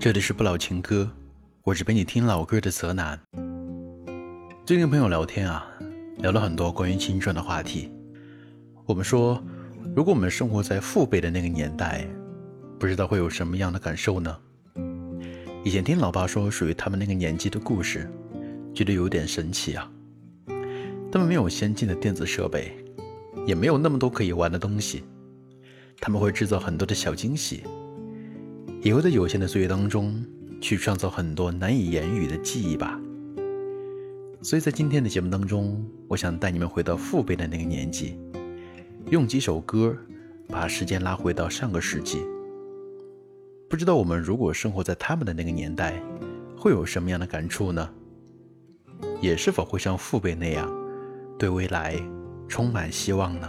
这里是不老情歌，我是陪你听老歌的泽南。最近朋友聊天啊，聊了很多关于青春的话题。我们说，如果我们生活在父辈的那个年代，不知道会有什么样的感受呢？以前听老爸说属于他们那个年纪的故事，觉得有点神奇啊。他们没有先进的电子设备，也没有那么多可以玩的东西，他们会制造很多的小惊喜，也会在有限的岁月当中去创造很多难以言语的记忆吧。所以在今天的节目当中，我想带你们回到父辈的那个年纪，用几首歌把时间拉回到上个世纪。不知道我们如果生活在他们的那个年代，会有什么样的感触呢？也是否会像父辈那样，对未来充满希望呢？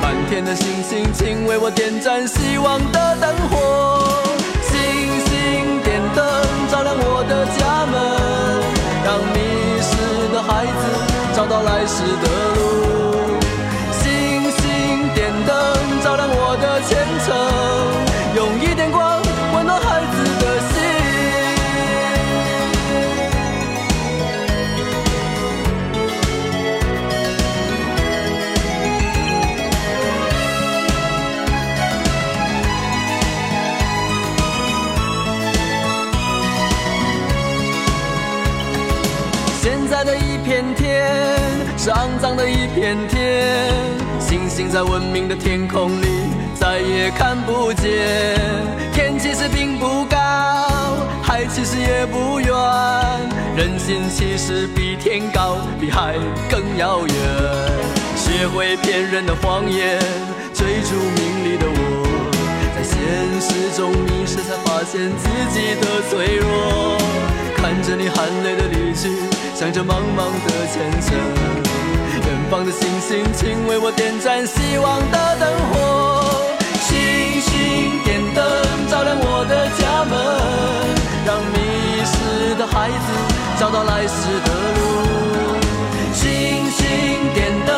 满天的星星，请为我点燃希望的灯火。星星点灯，照亮我的片天，星星在文明的天空里再也看不见。天其实并不高，海其实也不远，人心其实比天高，比海更遥远。学会骗人的谎言，追逐名利的我，在现实中迷失，才发现自己的脆弱。看着你含泪的离去。向着茫茫的前程，远方的星星，请为我点燃希望的灯火。星星点灯，照亮我的家门，让迷失的孩子找到来时的路。星星点灯，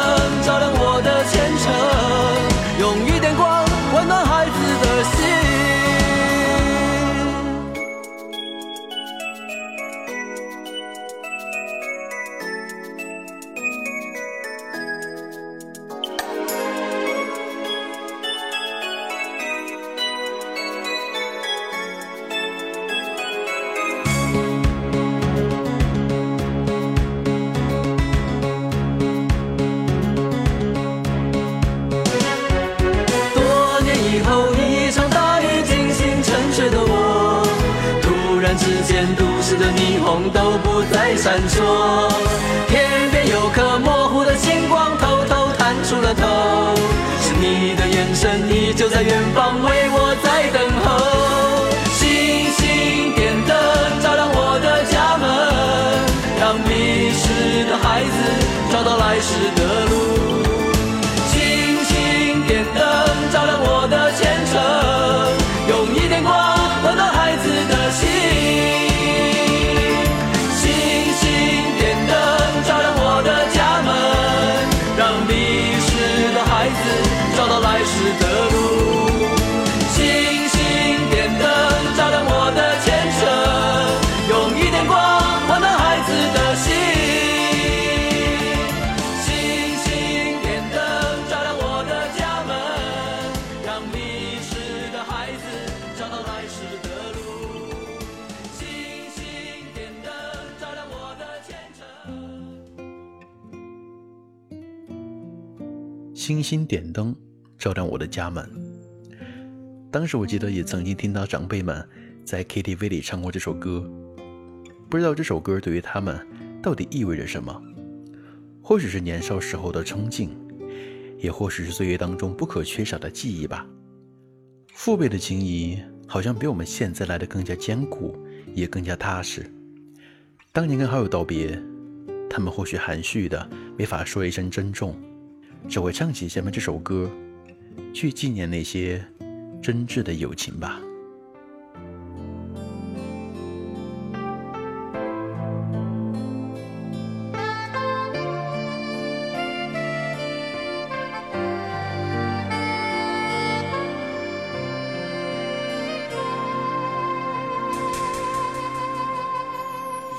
照亮我的前程，就在远方为我在等候。星星点灯照亮我的家门，让迷失的孩子找到来时的星星点灯，照亮我的家门。当时我记得也曾经听到长辈们在 KTV 里唱过这首歌，不知道这首歌对于他们到底意味着什么？或许是年少时候的憧憬，也或许是岁月当中不可缺少的记忆吧。父辈的情谊好像比我们现在来的更加艰苦，也更加踏实。当年跟好友道别，他们或许含蓄的没法说一声珍重。只会唱起下面这首歌，去纪念那些真挚的友情吧。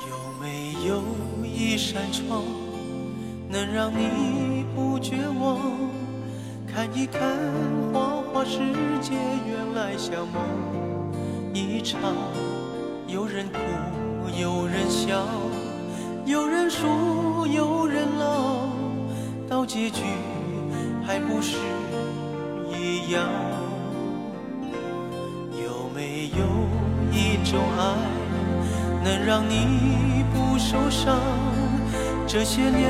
有没有一扇窗，能让你不绝望？看一看花花世界，原来像梦一场。有人哭，有人笑，有人输，有人老，到结局还不是一样？有没有一种爱？能让你不受伤。这些年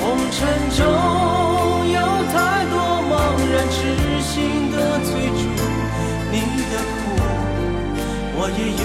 红尘中有太多茫然痴心的追逐，你的苦我也有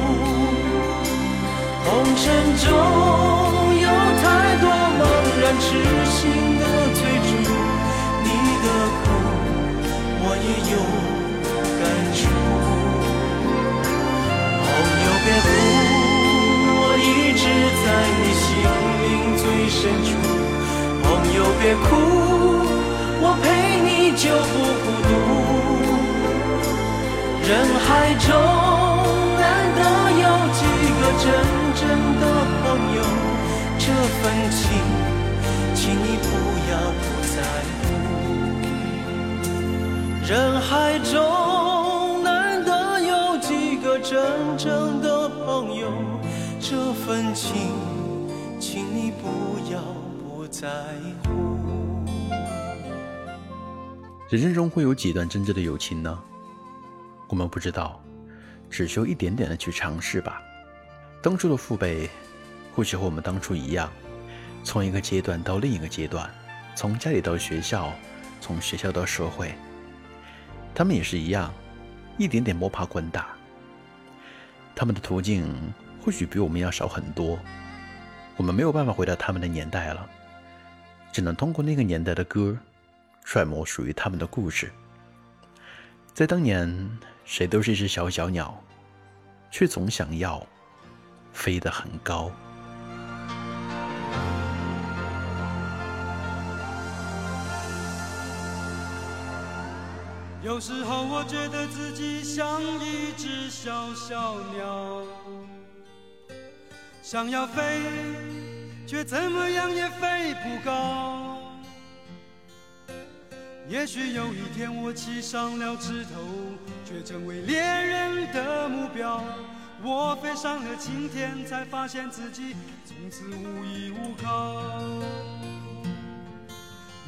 红尘中有太多茫然痴心的追逐，你的苦我也有感触。朋友别哭，我一直在你心灵最深处。朋友别哭，我陪你就不孤独。人海中难得有几个真真的朋友，这份情，请你不要不在乎。人海中难得有几个真正的朋友，这份情，请你不要不在乎。人生中会有几段真挚的友情呢？我们不知道，只需要一点点的去尝试吧。当初的父辈，或许和我们当初一样，从一个阶段到另一个阶段，从家里到学校，从学校到社会，他们也是一样，一点点摸爬滚打。他们的途径或许比我们要少很多，我们没有办法回到他们的年代了，只能通过那个年代的歌，揣摩属于他们的故事。在当年，谁都是一只小小鸟，却总想要。飞得很高。有时候我觉得自己像一只小小鸟，想要飞，却怎么样也飞不高。也许有一天我栖上了枝头，却成为猎人的目标。我飞上了青天，才发现自己从此无依无靠。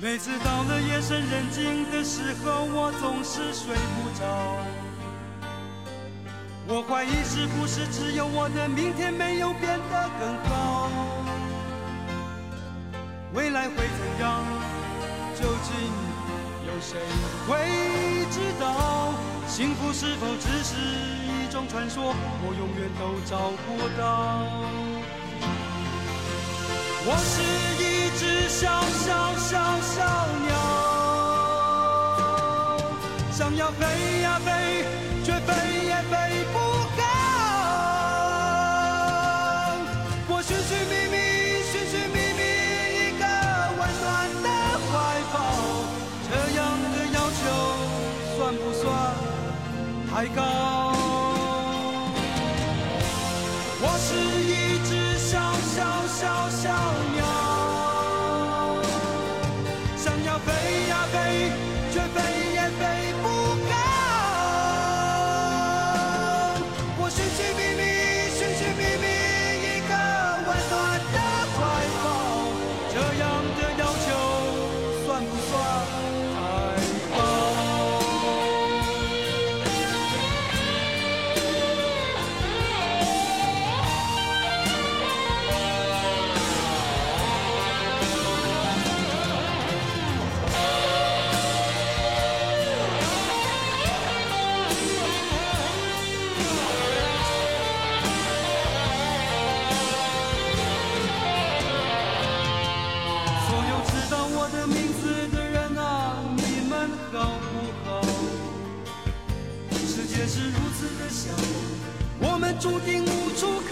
每次到了夜深人静的时候，我总是睡不着。我怀疑是不是只有我的明天没有变得更好？未来会怎样？究竟谁会知道？幸福是否只是一？种传说，我永远都找不到。我是一只小小小小鸟，想要飞呀飞，却飞注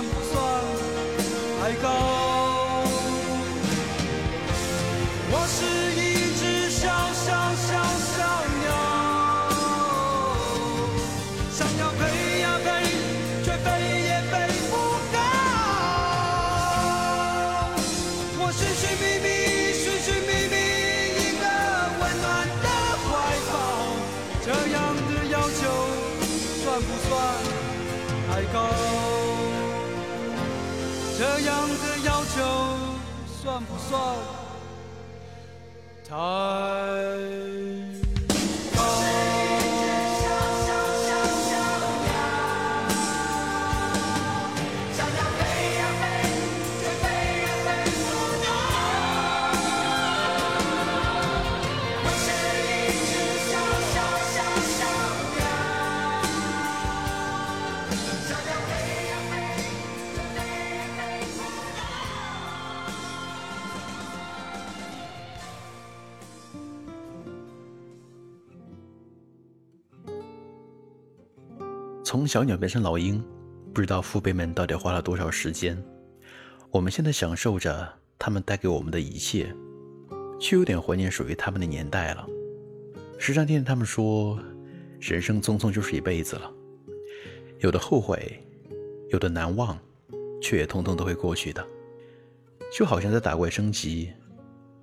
算不算太高算不小鸟变成老鹰，不知道父辈们到底花了多少时间。我们现在享受着他们带给我们的一切，却有点怀念属于他们的年代了。时常听见他们说：“人生匆匆就是一辈子了，有的后悔，有的难忘，却也通通都会过去的。”就好像在打怪升级，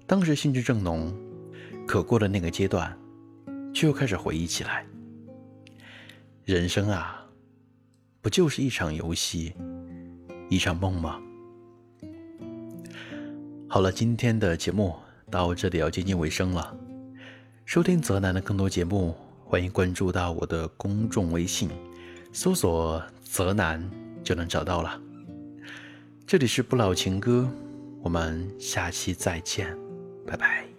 当时兴致正浓，可过了那个阶段，却又开始回忆起来。人生啊，不就是一场游戏，一场梦吗？好了，今天的节目到这里要接近尾声了。收听泽南的更多节目，欢迎关注到我的公众微信，搜索“泽南”就能找到了。这里是不老情歌，我们下期再见，拜拜。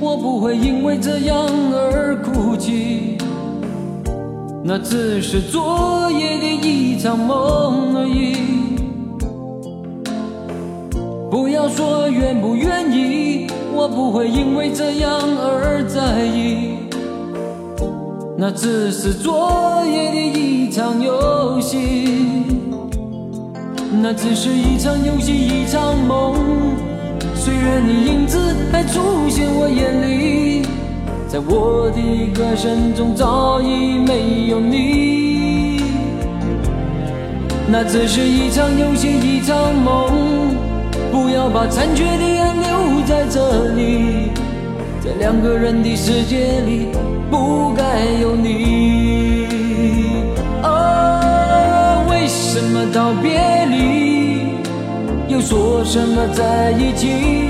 我不会因为这样而哭泣。那只是昨夜的一场梦而已。不要说愿不愿意，我不会因为这样而在意。那只是昨夜的一场游戏，那只是一场游戏，一场梦。虽然你影子还眼里，在我的歌声中早已没有你。那只是一场游戏，一场梦。不要把残缺的爱留在这里，在两个人的世界里不该有你。哦，为什么道别离？又说什么在一起？